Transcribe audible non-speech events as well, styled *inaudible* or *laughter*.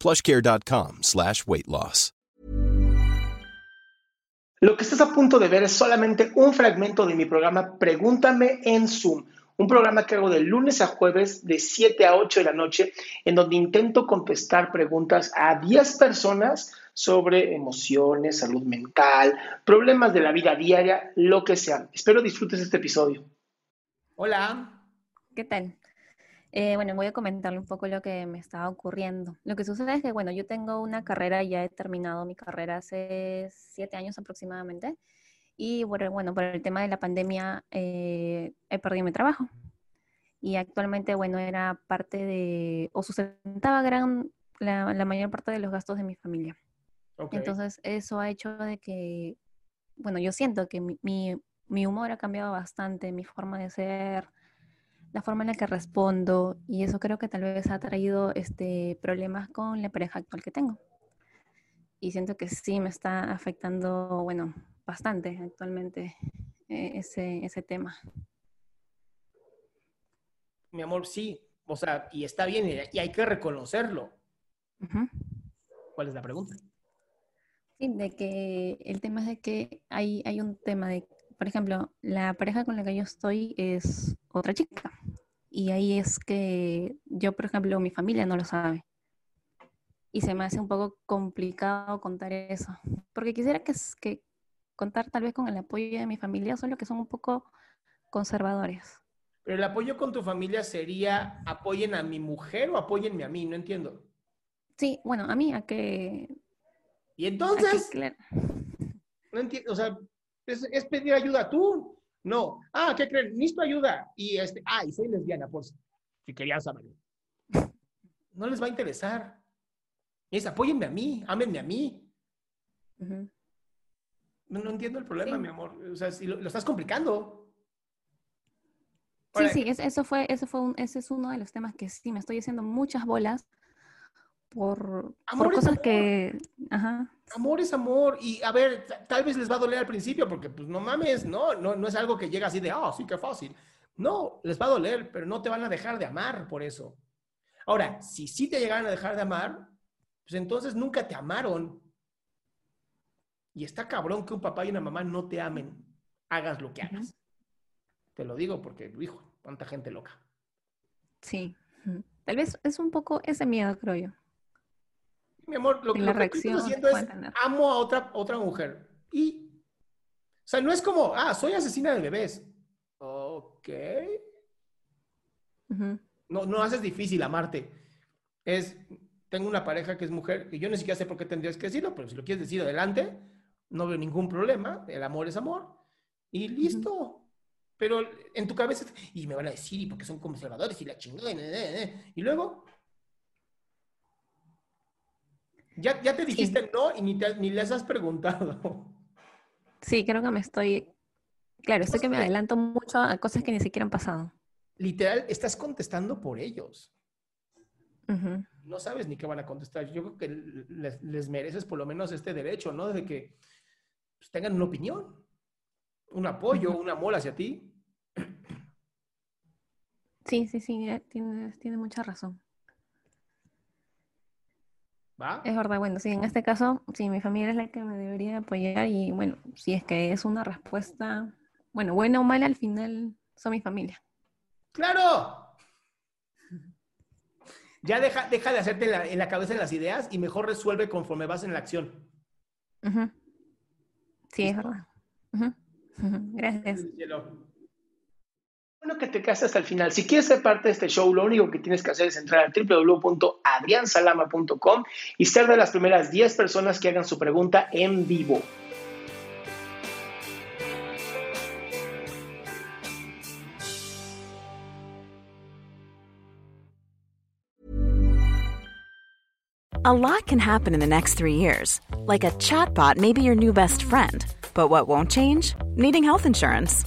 plushcare.com slash weight loss. Lo que estás a punto de ver es solamente un fragmento de mi programa Pregúntame en Zoom, un programa que hago de lunes a jueves de 7 a 8 de la noche, en donde intento contestar preguntas a 10 personas sobre emociones, salud mental, problemas de la vida diaria, lo que sea. Espero disfrutes este episodio. Hola. ¿Qué tal? Eh, bueno, voy a comentarle un poco lo que me estaba ocurriendo. Lo que sucede es que, bueno, yo tengo una carrera, ya he terminado mi carrera hace siete años aproximadamente, y bueno, bueno por el tema de la pandemia eh, he perdido mi trabajo. Y actualmente, bueno, era parte de, o sustentaba gran, la, la mayor parte de los gastos de mi familia. Okay. Entonces, eso ha hecho de que, bueno, yo siento que mi, mi, mi humor ha cambiado bastante, mi forma de ser, la forma en la que respondo y eso creo que tal vez ha traído este, problemas con la pareja actual que tengo. Y siento que sí me está afectando, bueno, bastante actualmente eh, ese, ese tema. Mi amor, sí. O sea, y está bien y hay que reconocerlo. Uh -huh. ¿Cuál es la pregunta? Sí, de que el tema es de que hay, hay un tema de por ejemplo, la pareja con la que yo estoy es otra chica. Y ahí es que yo, por ejemplo, mi familia no lo sabe. Y se me hace un poco complicado contar eso. Porque quisiera que, que contar tal vez con el apoyo de mi familia, solo que son un poco conservadores. Pero el apoyo con tu familia sería apoyen a mi mujer o apóyenme a mí, no entiendo. Sí, bueno, a mí, a que... Y entonces... A que, claro. *laughs* No entiendo, o sea, es, es, pedir ayuda tú. No. Ah, ¿qué creen? Necesito ayuda. Y este, ah, y soy lesbiana, por si, querían saberlo. No les va a interesar. Es apóyenme a mí, ámenme a mí. Uh -huh. no, no, entiendo el problema, sí. mi amor. O sea, si lo, lo estás complicando. Sí, sí, eso fue, eso fue un, ese es uno de los temas que sí me estoy haciendo muchas bolas por, por cosas que. Ajá. Amor es amor. Y a ver, tal vez les va a doler al principio, porque pues no mames, no, no, no es algo que llega así de, ah, oh, sí, qué fácil. No, les va a doler, pero no te van a dejar de amar por eso. Ahora, si sí te llegaran a dejar de amar, pues entonces nunca te amaron. Y está cabrón que un papá y una mamá no te amen, hagas lo que hagas. Uh -huh. Te lo digo porque, hijo, cuánta gente loca. Sí. Tal vez es un poco ese miedo, creo yo. Mi amor, lo, lo que estoy diciendo es, amo a otra, otra mujer. Y, o sea, no es como, ah, soy asesina de bebés. Ok. Uh -huh. No, no haces difícil amarte. Es, tengo una pareja que es mujer, y yo ni siquiera sé por qué tendrías que decirlo, pero si lo quieres decir adelante, no veo ningún problema. El amor es amor. Y listo. Uh -huh. Pero en tu cabeza, y me van a decir, y porque son conservadores, y la chingada, y luego, Ya, ya te dijiste sí. no y ni, te, ni les has preguntado. Sí, creo que me estoy... Claro, sé que me adelanto mucho a cosas que ni siquiera han pasado. Literal, estás contestando por ellos. Uh -huh. No sabes ni qué van a contestar. Yo creo que les, les mereces por lo menos este derecho, ¿no? De que pues, tengan una opinión, un apoyo, uh -huh. un amor hacia ti. Sí, sí, sí, tiene, tiene mucha razón. ¿Va? Es verdad, bueno, sí, en este caso, sí, mi familia es la que me debería apoyar y bueno, si es que es una respuesta, bueno, buena o mala, al final son mi familia. ¡Claro! Ya deja, deja de hacerte en la, en la cabeza las ideas y mejor resuelve conforme vas en la acción. Sí, es verdad. Gracias. Bueno que te quedaste hasta el final. Si quieres ser parte de este show, lo único que tienes que hacer es entrar a www.adriansalama.com y ser de las primeras 10 personas que hagan su pregunta en vivo. A lot can happen in the next three years. Like a chatbot may be your new best friend. But what won't change? Needing health insurance.